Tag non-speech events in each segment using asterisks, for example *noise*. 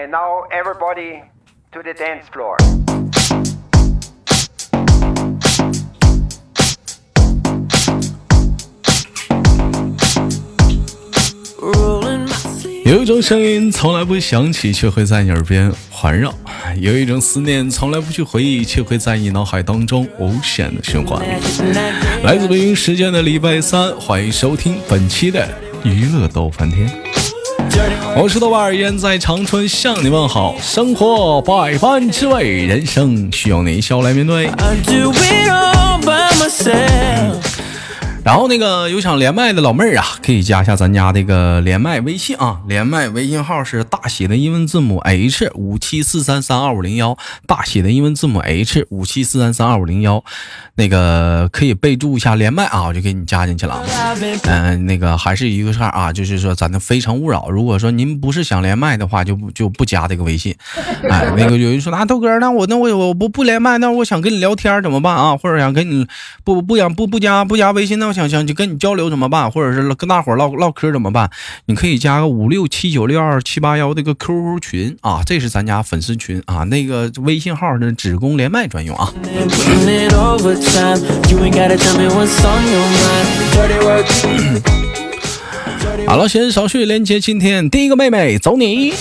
And now everybody to the dance floor. 有一种声音从来不响起，却会在你耳边环绕；有一种思念从来不去回忆，却会在你脑海当中无限的循环。来自北京时间的礼拜三，欢迎收听本期的娱乐逗翻天。我是豆瓣儿，依然在长春向你问好。生活百般滋味，人生需要你笑来面对。然后那个有想连麦的老妹儿啊，可以加一下咱家这个连麦微信啊，连麦微信号是大写的英文字母 H 五七四三三二五零幺，大写的英文字母 H 五七四三三二五零幺，那个可以备注一下连麦啊，我就给你加进去了。嗯，那个还是一个事儿啊，就是说咱的非诚勿扰。如果说您不是想连麦的话，就不就不加这个微信。哎，那个有人说那豆哥，那我那我我不不连麦，那我想跟你聊天怎么办啊？或者想跟你不不想不不加不加微信，那我想想就跟你交流怎么办？或者是跟大伙唠唠嗑怎么办？你可以加个五六七九六二七八幺这个 QQ 群啊，这是咱家粉丝群啊。那个微信号呢，只供连麦专用啊。好了，先少叙连接今天第一个妹妹，走你。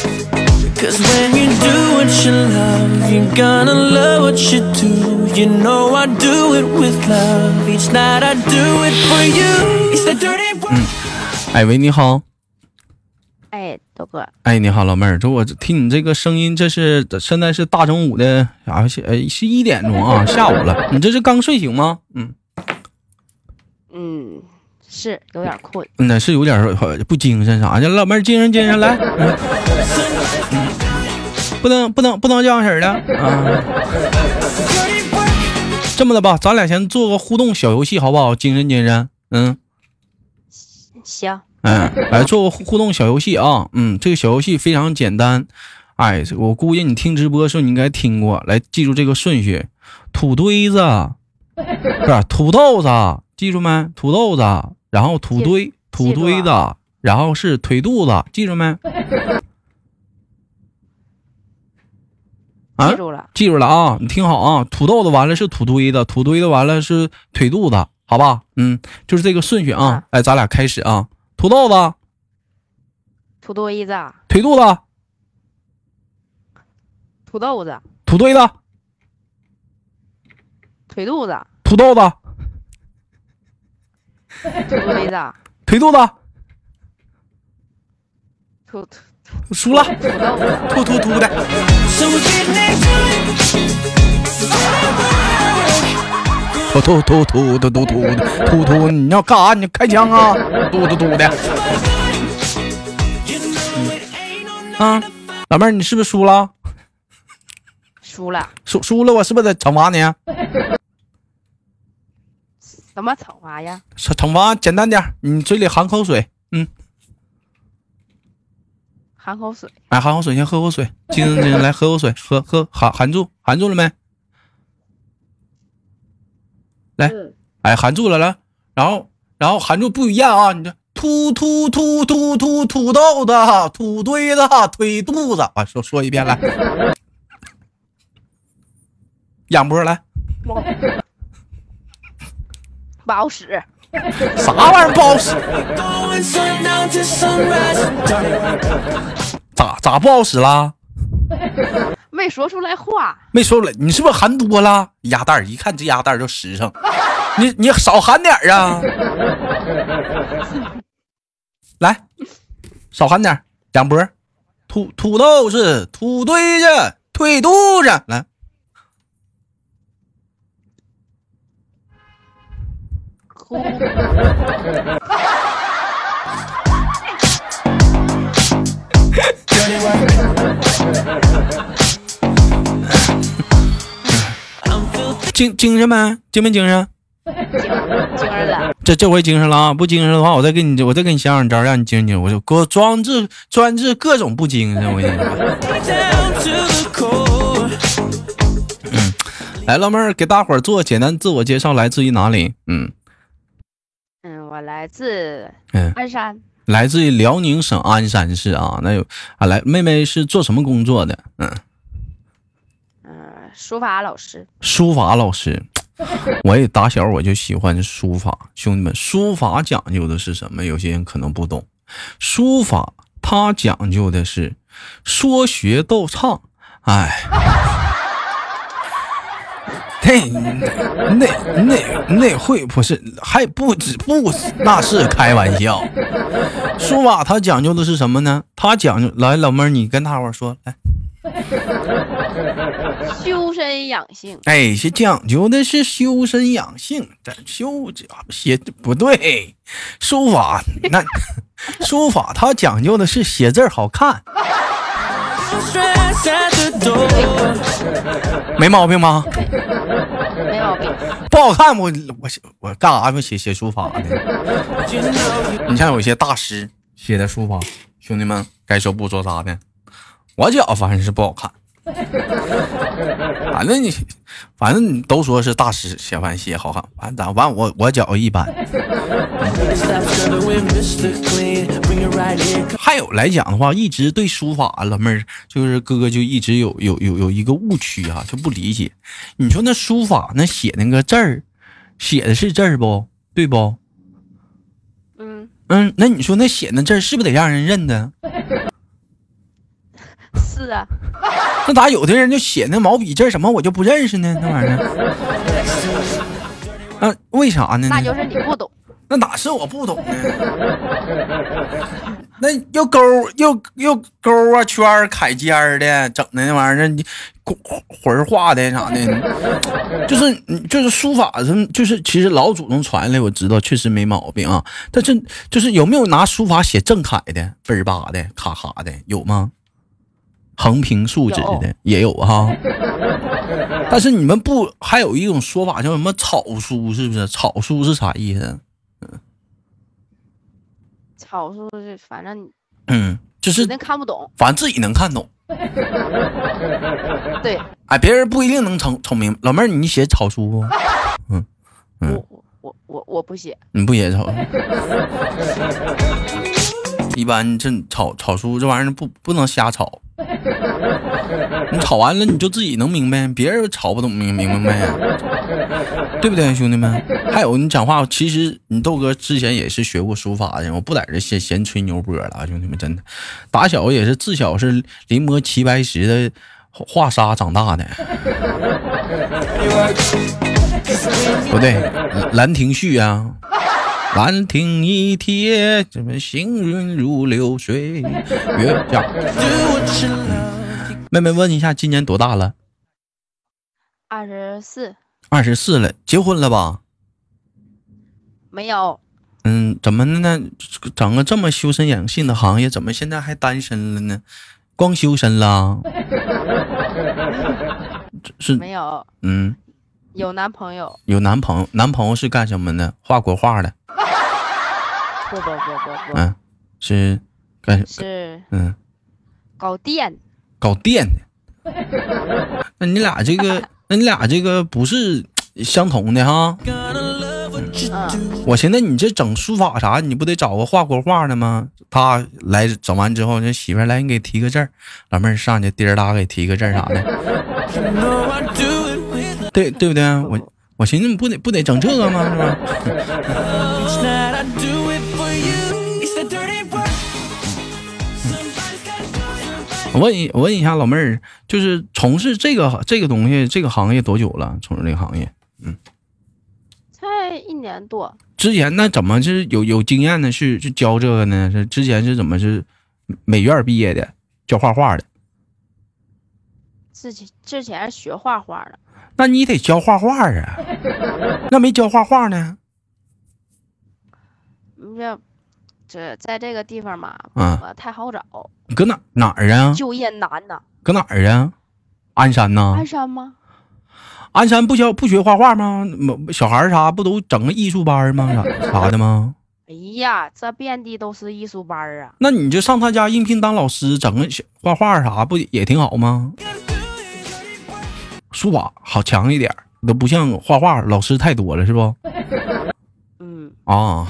嗯，哎喂，你好。哎，豆哥。哎，你好，老妹儿，这我听你这个声音，这是现在是大中午的啊，呃，是一点钟啊，下午了。你这是刚睡醒吗？嗯。嗯，是有点困。那是有点不精神啥的，老妹儿精神精神来。不能不能不能这样式的啊！这么的吧，咱俩先做个互动小游戏，好不好？精神精神，嗯。行。嗯，来做个互动小游戏啊！嗯，这个小游戏非常简单。哎，我估计你听直播的时候你应该听过。来，记住这个顺序：土堆子，不是土豆子，记住没？土豆子，然后土堆土堆子，然后是腿肚子，记住没？记住了，记住了啊！你听好啊，土豆子完了是土堆子，土堆子完了是腿肚子，好吧？嗯，就是这个顺序啊。哎，咱俩开始啊，土豆子，土堆子，腿肚子，土豆子，土堆子，腿肚子，土豆子，*laughs* 土堆子，腿肚子，土土。输了，突突突的。突突突突突突突突突，你要干啥？你开枪啊？突突突的。啊，老妹儿，你是不是输了？输了。输输了，我是不是得惩罚你？什么惩罚呀？惩罚简单点，你嘴里含口水。嗯。含口水，哎，含口水，先喝口水，精神精神，来喝口水，喝喝含含住，含住了没？来，哎，含住了，来，然后然后含住不一样啊，你这突突突突突土豆子，土堆子，腿肚子，啊，说说一遍来，仰波来，*laughs* 不好使。啥玩意儿不好使？咋咋不好使啦？*laughs* 没说出来话。没说出来，你是不是含多了？鸭蛋一看这鸭蛋就实诚。你你少含点啊！*laughs* 来，少含点。两波，土土豆是土堆子，腿肚子来。*laughs* 精精神没？精没精神？精神了。这这回精神了啊！不精神的话，我再给你，我再给你想想招，让你精神。我就给我装置专治各种不精神。我跟你说。*laughs* 嗯，来，老妹儿给大伙儿做简单自我介绍，来自于哪里？嗯。我来自鞍山，来自于辽宁省鞍山市啊。那有啊，来，妹妹是做什么工作的？嗯，嗯，书法老师，书法老师。*laughs* 我也打小我就喜欢书法，兄弟们，书法讲究的是什么？有些人可能不懂，书法它讲究的是说学逗唱，哎。那那那那会不是还不止不那是开玩笑。书法它讲究的是什么呢？它讲究来老妹儿，你跟大伙说来。修身养性。哎，是讲究的是修身养性，咱修这写不对。书法那 *laughs* 书法它讲究的是写字好看。*laughs* 没毛病吗？没毛病。不好看，我我我干啥不写写书法呢？你像有些大师写的书法，兄弟们该说不说啥的，我觉反正是不好看。*laughs* 反正你，反正你都说是大师写完写好看，完咋完我我觉一般。*laughs* 还有来讲的话，一直对书法老妹儿就是哥哥就一直有有有有一个误区啊，就不理解。你说那书法那写那个字儿，写的是字儿不对不？嗯嗯，那你说那写那字儿是不是得让人认的？是啊。*laughs* 那咋有的人就写那毛笔字什么我就不认识呢？那玩意儿，*laughs* 啊，为啥呢？那就是你不懂。那哪是我不懂呢？那又勾又又勾啊圈儿楷尖儿的，整的那玩意儿，你魂儿画的啥的，*laughs* 就是就是书法上就是其实老祖宗传来，我知道确实没毛病啊。但是就是有没有拿书法写正楷的、分儿八的、咔咔的，有吗？横平竖直的也有哈，*laughs* 但是你们不还有一种说法叫什么草书？是不是草书是啥意思？嗯，草书是反正嗯，就是那看不懂，反正自己能看懂。*laughs* 对，哎，别人不一定能成聪明。老妹儿，你写草书不？*laughs* 嗯嗯，我我我我不写，你不写草？一般这草草书这玩意儿不不能瞎草。你炒完了，你就自己能明白，别人炒不懂明明明白呀，*laughs* 对不对，兄弟们？还有你讲话，其实你豆哥之前也是学过书法的，我不在这闲闲吹牛波了，兄弟们，真的，打小也是自小是临摹齐白石的画沙长大的，*laughs* 不对，《兰亭序》啊。兰亭一帖，怎么行云如流水，月下。妹妹问一下，今年多大了？二十四。二十四了，结婚了吧？没有。嗯，怎么呢？整个这么修身养性的行业，怎么现在还单身了呢？光修身了？*laughs* 是？没有。嗯。有男朋友。有男朋友？男朋友是干什么的？画国画的。不不不不不，嗯，是干是嗯，搞电，搞电的。那你俩这个，那你俩这个不是相同的哈。我寻思你这整书法啥，你不得找个画国画的吗？他来整完之后，这媳妇来，你给提个字儿，老妹儿上去滴儿哒给提个字儿啥的。对对不对？我我寻思你不得不得整这个吗？是吧？我问一，我问一下老妹儿，就是从事这个这个东西这个行业多久了？从事这个行业，嗯，才一年多。之前那怎么是有有经验呢？是是教这个呢？是之前是怎么是美院毕业的，教画画的？之前之前学画画的。那你得教画画啊？*laughs* 那没教画画呢？这。这在这个地方嘛，啊，太好找。搁哪哪儿啊？就业难呐。搁哪儿啊？鞍山呐？鞍山吗？鞍山不教不学画画吗？小孩啥不都整个艺术班吗？啥啥的吗？哎呀，这遍地都是艺术班啊！那你就上他家应聘当老师，整个画画啥不也挺好吗？书法好强一点，都不像画画老师太多了，是不？嗯。啊。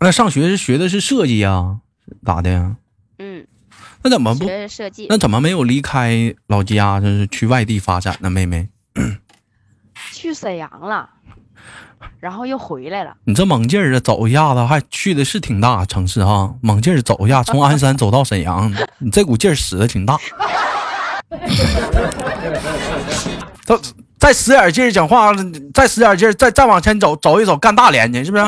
那上学是学的是设计呀？咋的呀？嗯。那怎么不学设计？那怎么没有离开老家，就是去外地发展呢？妹妹。*coughs* 去沈阳了，然后又回来了。你这猛劲儿啊，走一下子还去的是挺大城市哈，猛劲儿走一下，从鞍山走到沈阳，你这股劲儿使的挺大。*laughs* 再再使点劲儿讲话，再使点劲儿，再再往前走走一走，干大连去，是不是？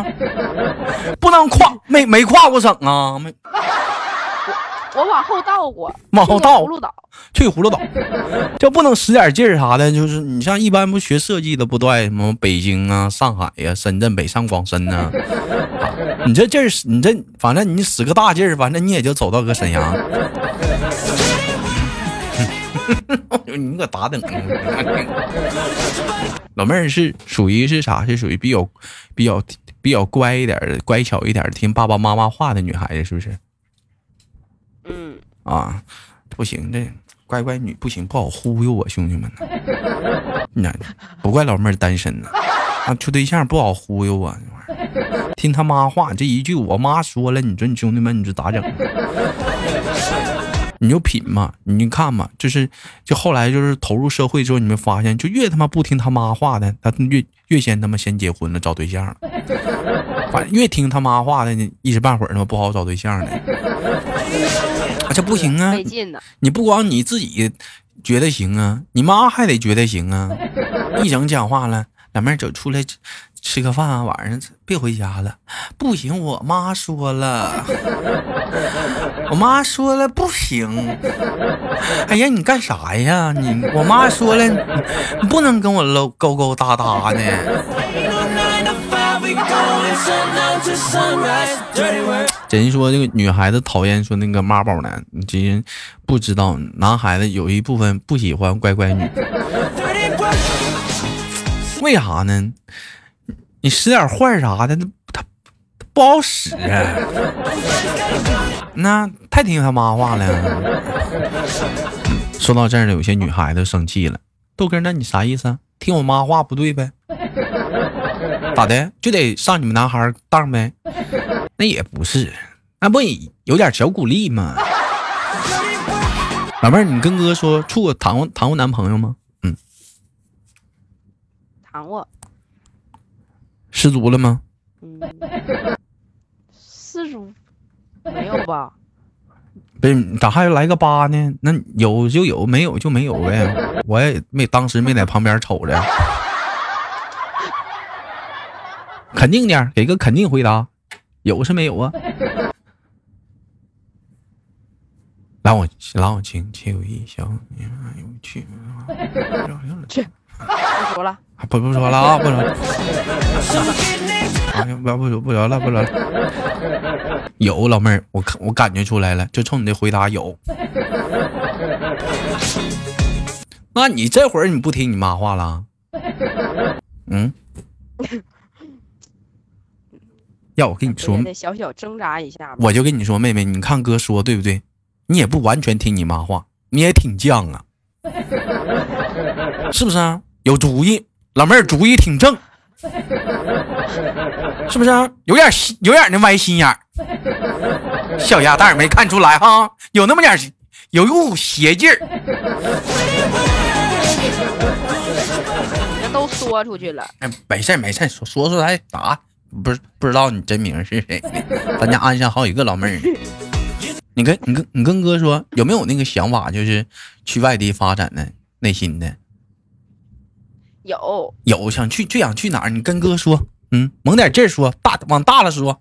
*laughs* 不能跨，没没跨过省啊，没。我往后倒过，*laughs* 往后倒，葫芦岛，去葫芦岛，就不能使点劲儿啥的。就是你像一般不学设计的，不都爱什么北京啊、上海呀、深圳、北上广深呢？你这劲儿，你这反正你使个大劲儿，反正你也就走到个沈阳。你可咋整。老妹儿是属于是啥？是属于比较比较比较乖一点的、乖巧一点、听爸爸妈妈话的女孩子，是不是？嗯。啊，不行，这乖乖女不行，不好忽悠啊，兄弟们。*laughs* 那不怪老妹儿单身呢，啊，处对象不好忽悠啊，这玩意儿。听他妈话，这一句我妈说了，你说你兄弟们，你说咋整？你就品嘛，你就看嘛，就是就后来就是投入社会之后，你们发现，就越他妈不听他妈话的，他越越先他妈先结婚了，找对象了。反正越听他妈话的，一时半会儿他妈不好找对象的。这不行啊！你不光你自己觉得行啊，你妈还得觉得行啊。一整讲话了，两妹走出来。吃个饭啊，晚上别回家了。不行，我妈说了，我妈说了不行。哎呀，你干啥呀？你我妈说了，你不能跟我搂勾勾搭搭的。人说这个女孩子讨厌说那个妈宝男，你真不知道，男孩子有一部分不喜欢乖乖女。为啥呢？你使点坏啥的，他不好使！那太听他妈话了。说到这儿了，有些女孩子生气了。豆哥，那你啥意思？听我妈话不对呗？咋的？就得上你们男孩当呗？那也不是，那不有点小鼓励吗？老妹儿，你跟哥说处过谈过谈过男朋友吗？嗯，谈过。失足了吗？嗯，失足没有吧？不是，咋还来个八呢？那有就有，没有就没有呗。我也没当时没在旁边瞅着。肯定点，给个肯定回答。有是没有啊？来我让我亲切有意笑，你妈有趣。去。不说了，不不说了啊，不说了。不不不聊了，不聊了。有老妹儿，我看我感觉出来了，就冲你的回答有。那你这会儿你不听你妈话了？嗯？要我跟你说，小小挣扎一下。我就跟你说，妹妹，你看哥说对不对？你也不完全听你妈话，你也挺犟啊，是不是啊？有主意，老妹儿主意挺正，*laughs* 是不是？啊有点有点那歪心眼儿，小鸭蛋没看出来哈？有那么点有一股邪劲儿。*laughs* 人都说出去了。哎，没事没事，说说出来咋？不是不知道你真名是谁？*laughs* 咱家鞍山好几个老妹儿。你跟你跟你跟哥说，有没有那个想法，就是去外地发展的内心的？有有想去最想去哪儿？你跟哥说，嗯，猛点劲说，大往大了说，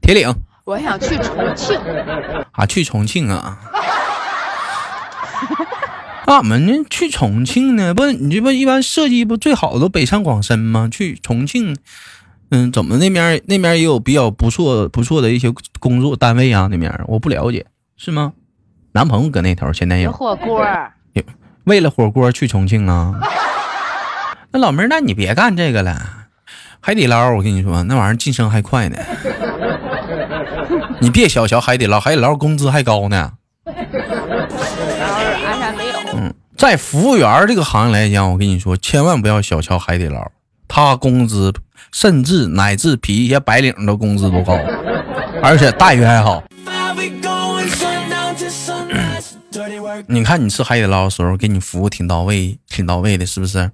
铁岭。我想去重庆。啊，去重庆啊？*laughs* 俺们？去重庆呢？不，你这不一般设计不最好的都北上广深吗？去重庆，嗯，怎么那边那边也有比较不错不错的一些工作单位啊？那边我不了解，是吗？男朋友搁那头，前男友。火锅。为了火锅去重庆啊？那老妹儿，那你别干这个了，海底捞，我跟你说，那玩意儿晋升还快呢。你别小瞧海底捞，海底捞工资还高呢。嗯，在服务员这个行业来讲，我跟你说，千万不要小瞧海底捞，他工资甚至乃至比一些白领的工资都高。而且待遇还好。*coughs* 你看你吃海底捞的时候，给你服务挺到位，挺到位的，是不是？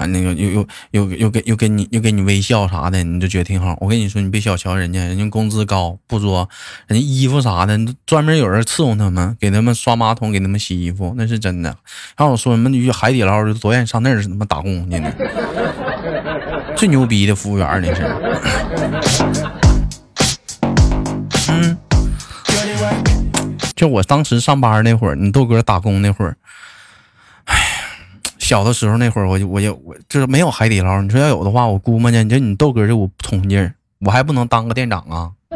啊，那个又又又又给又给你又给你微笑啥的，你就觉得挺好。我跟你说，你别小瞧人家，人家工资高不作，人家衣服啥的专门有人伺候他们，给他们刷马桶，给他们洗衣服，那是真的。还有说什么去海底捞就多愿意上那儿他妈打工去呢，最牛逼的服务员那是。嗯。就我当时上班那会儿，你豆哥打工那会儿，小的时候那会儿，我就我就我就是没有海底捞。你说要有的话，我估摸着，你就你豆哥这股冲劲儿，我还不能当个店长啊？*laughs*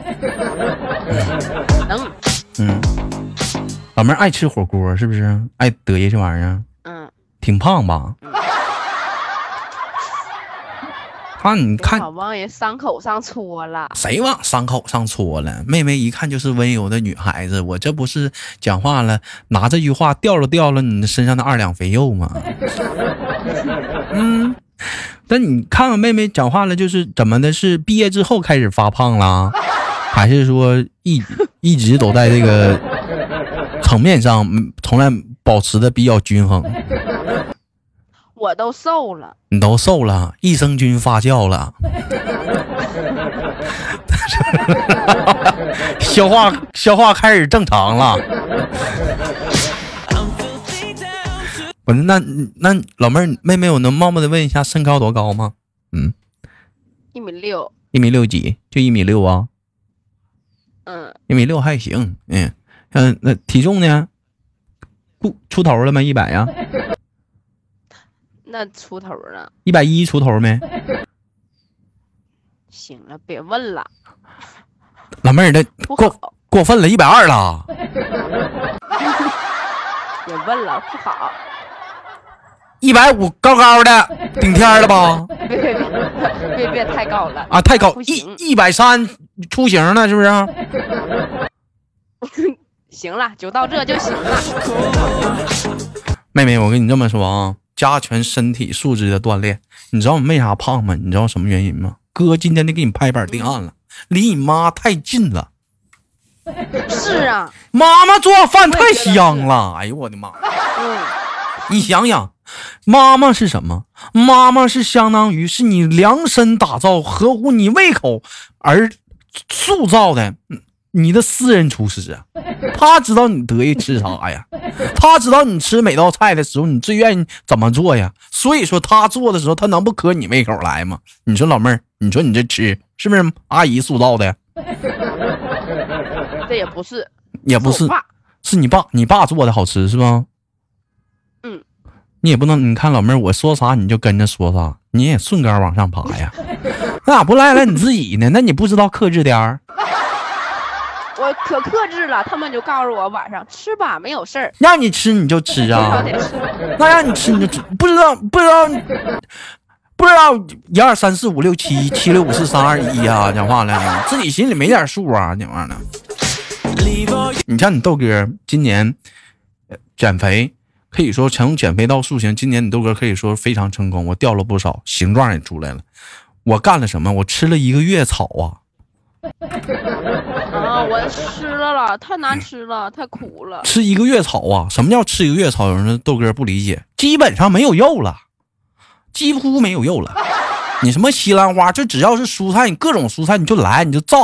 能。嗯。老妹儿爱吃火锅是不是？爱得意这玩意儿？嗯。挺胖吧？看，你看，往人伤口上戳了。谁往伤口上戳了？妹妹一看就是温柔的女孩子。我这不是讲话了，拿这句话掉了掉了你身上的二两肥肉吗？*laughs* 嗯，那你看看妹妹讲话了，就是怎么的？是毕业之后开始发胖了，还是说一 *laughs* 一直都在这个层面上，从来保持的比较均衡？我都瘦了，你都瘦了，益生菌发酵了，*laughs* 消化消化开始正常了。*laughs* 我那那老妹儿妹妹，我能冒昧的问一下，身高多高吗？嗯，一米六，一米六几？就一米六啊？嗯，一米六还行。嗯嗯，那体重呢？不出头了吗？一百呀？那出头了，一百一出头没？行了，别问了。*laughs* 老妹儿，那过过分了，一百二了。*laughs* 别问了，不好。*laughs* 一百五，高高的，顶天了吧？别别别别别太高了啊！太高，一一百三出行了，是不是？行了，就到这就行了。妹妹，我跟你这么说啊。加全身体素质的锻炼，你知道我没啥胖吗？你知道什么原因吗？哥今天得给你拍板定案了，离你妈太近了。是啊，妈妈做饭太香了。哎呦我的妈！嗯，你想想，妈妈是什么？妈妈是相当于是你量身打造、合乎你胃口而塑造的。你的私人厨师啊，他知道你得意吃啥呀？他知道你吃每道菜的时候，你最愿意怎么做呀？所以说他做的时候，他能不磕你胃口来吗？你说老妹儿，你说你这吃是不是阿姨塑造的？这也不是，也不是，是你爸，你爸做的好吃是吧？嗯，你也不能，你看老妹儿，我说啥你就跟着说啥，你也顺杆往上爬呀？那咋不赖赖你自己呢？那你不知道克制点儿？我可克制了，他们就告诉我晚上吃吧，没有事儿。让你吃你就吃啊，那让你吃你就吃，不知道不知道不知道一二三四五六七七六五四三二一啊，讲话了，自己心里没点数啊，讲话呢。你像你豆哥今年减肥，可以说从减肥到塑形，今年你豆哥可以说非常成功，我掉了不少，形状也出来了。我干了什么？我吃了一个月草啊。啊！*laughs* 我吃了了，太难吃了，太苦了。吃一个月草啊？什么叫吃一个月草？有人说豆哥不理解，基本上没有肉了，几乎没有肉了。你什么西兰花，就只要是蔬菜，你各种蔬菜你就来，你就造。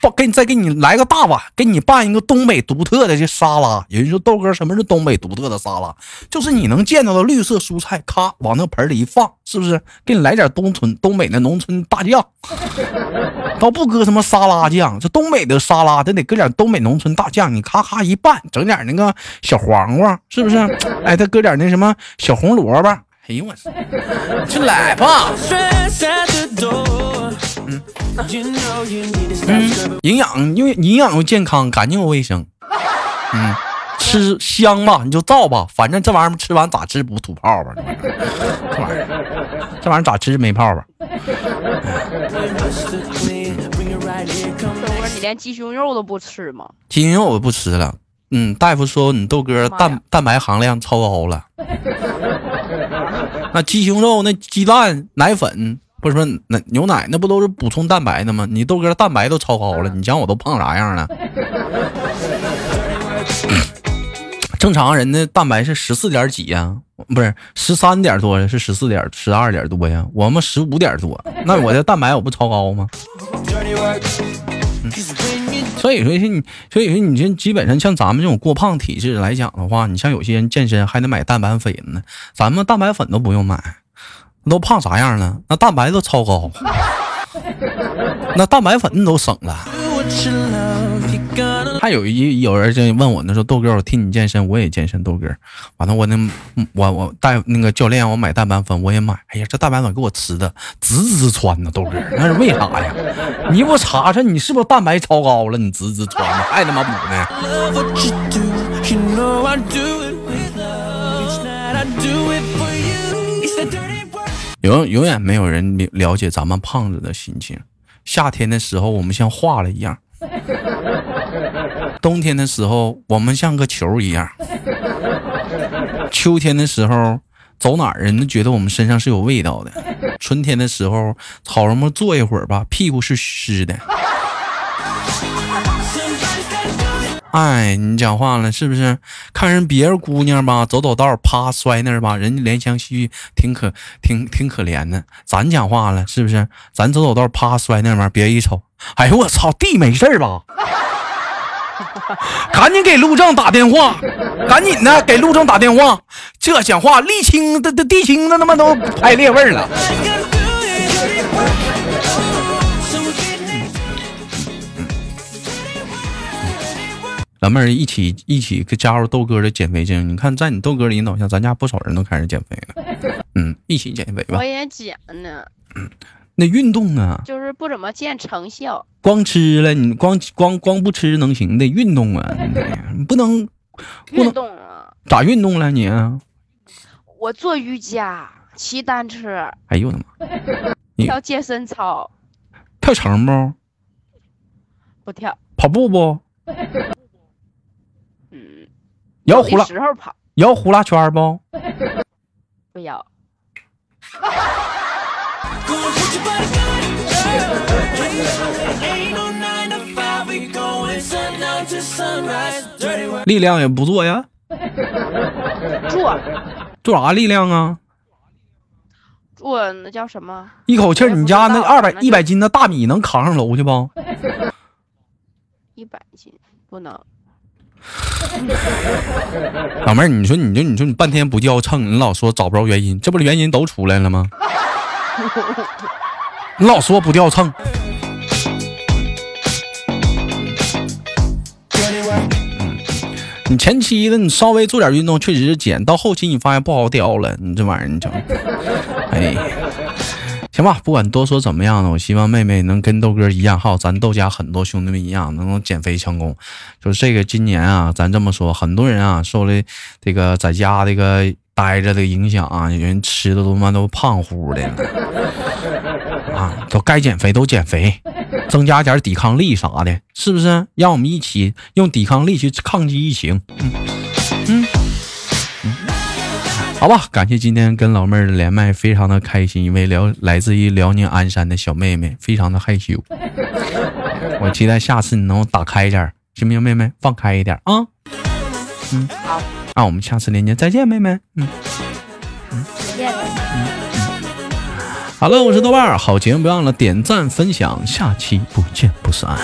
不，给你再给你来个大碗，给你拌一个东北独特的这沙拉。有人说豆哥，什么是东北独特的沙拉？就是你能见到的绿色蔬菜，咔往那盆里一放，是不是？给你来点东村东北的农村大酱，倒不搁什么沙拉酱，这东北的沙拉，咱得搁点东北农村大酱。你咔咔一拌，整点那个小黄瓜，是不是？哎，再搁点那什么小红萝卜。哎呦我操，就来吧。嗯嗯，营养又营养又健康，干净又卫生。嗯，吃香吧，你就造吧，反正这玩意儿吃完咋吃不吐泡吧？这玩意儿，这玩意儿咋吃没泡吧？你连鸡胸肉都不吃吗？鸡胸肉我不吃了。嗯，大夫说你豆哥蛋蛋白含量超高了。那鸡胸肉、那鸡蛋、奶粉。不是说那牛奶那不都是补充蛋白的吗？你豆哥蛋白都超高了，你讲我都胖啥样了？*coughs* 正常人的蛋白是十四点几呀，不是十三点多，是十四点十二点多呀。我们十五点多，那我的蛋白我不超高吗？所以说你，所以说你这基本上像咱们这种过胖体质来讲的话，你像有些人健身还得买蛋白粉呢，咱们蛋白粉都不用买，都胖啥样了？那蛋白都超高，*laughs* 那蛋白粉都省了。还有一有人就问我，那说豆哥，我替你健身，我也健身。豆哥，完了我那我我带那个教练，我买蛋白粉，我也买。哎呀，这蛋白粉给我吃的直直穿呢，豆哥，*laughs* 那是为啥呀？你给我查查，你是不是蛋白超高了？你直直穿的，还他妈补呢？永永远没有人了解咱们胖子的心情。夏天的时候，我们像化了一样。冬天的时候，我们像个球一样；秋天的时候，走哪儿人都觉得我们身上是有味道的；春天的时候，好容易坐一会儿吧，屁股是湿的。哎，你讲话了是不是？看人别人姑娘吧，走走道啪摔那儿吧，人家怜香惜玉，挺可挺挺可怜的。咱讲话了是不是？咱走走道啪摔那儿，别人一瞅，哎呦我操，地没事吧？*laughs* 赶紧给路政打电话，赶紧的给路政打电话。这讲话沥青的的地青的他妈都拍裂味了。老妹儿一起一起加入豆哥的减肥营，你看在你豆哥的引导下，咱家不少人都开始减肥了。嗯，一起减肥吧。我也减呢。那运动啊，就是不怎么见成效。光吃了，你光光光不吃能行？得运动啊，你不能运动啊？咋运动了你？我做瑜伽，骑单车。哎呦我的妈！跳健身操。跳绳不？不跳。跑步不？嗯摇呼啦时候跑，摇呼啦圈不？不要。力量也不做呀。做。做啥力量啊？做那叫什么？一口气你家那二百一百斤的大米能扛上楼去不？一百斤不能。*laughs* 老妹儿，你说你就你说你半天不叫秤，你老说找不着原因，这不是原因都出来了吗？你 *laughs* 老说不掉秤，你前期的你稍微做点运动确实是减，到后期你发现不好掉了，你这玩意儿你整，哎。行吧，不管多说怎么样呢，我希望妹妹能跟豆哥一样，还有咱豆家很多兄弟们一样，能减肥成功。就是这个今年啊，咱这么说，很多人啊受了这个在家这个待着的影响啊，有人吃的他妈都胖乎的 *laughs* 啊，都该减肥都减肥，增加点抵抗力啥的，是不是？让我们一起用抵抗力去抗击疫情。嗯嗯。好吧，感谢今天跟老妹儿的连麦，非常的开心。一位辽来自于辽宁鞍山的小妹妹，非常的害羞。*laughs* 我期待下次你能打开一点，行不行，妹妹？放开一点啊。嗯，好。那我们下次连接再见，妹妹。嗯嗯，再见。嗯嗯。好了，我是豆瓣儿，好节目别忘了点赞分享，下期不见不散。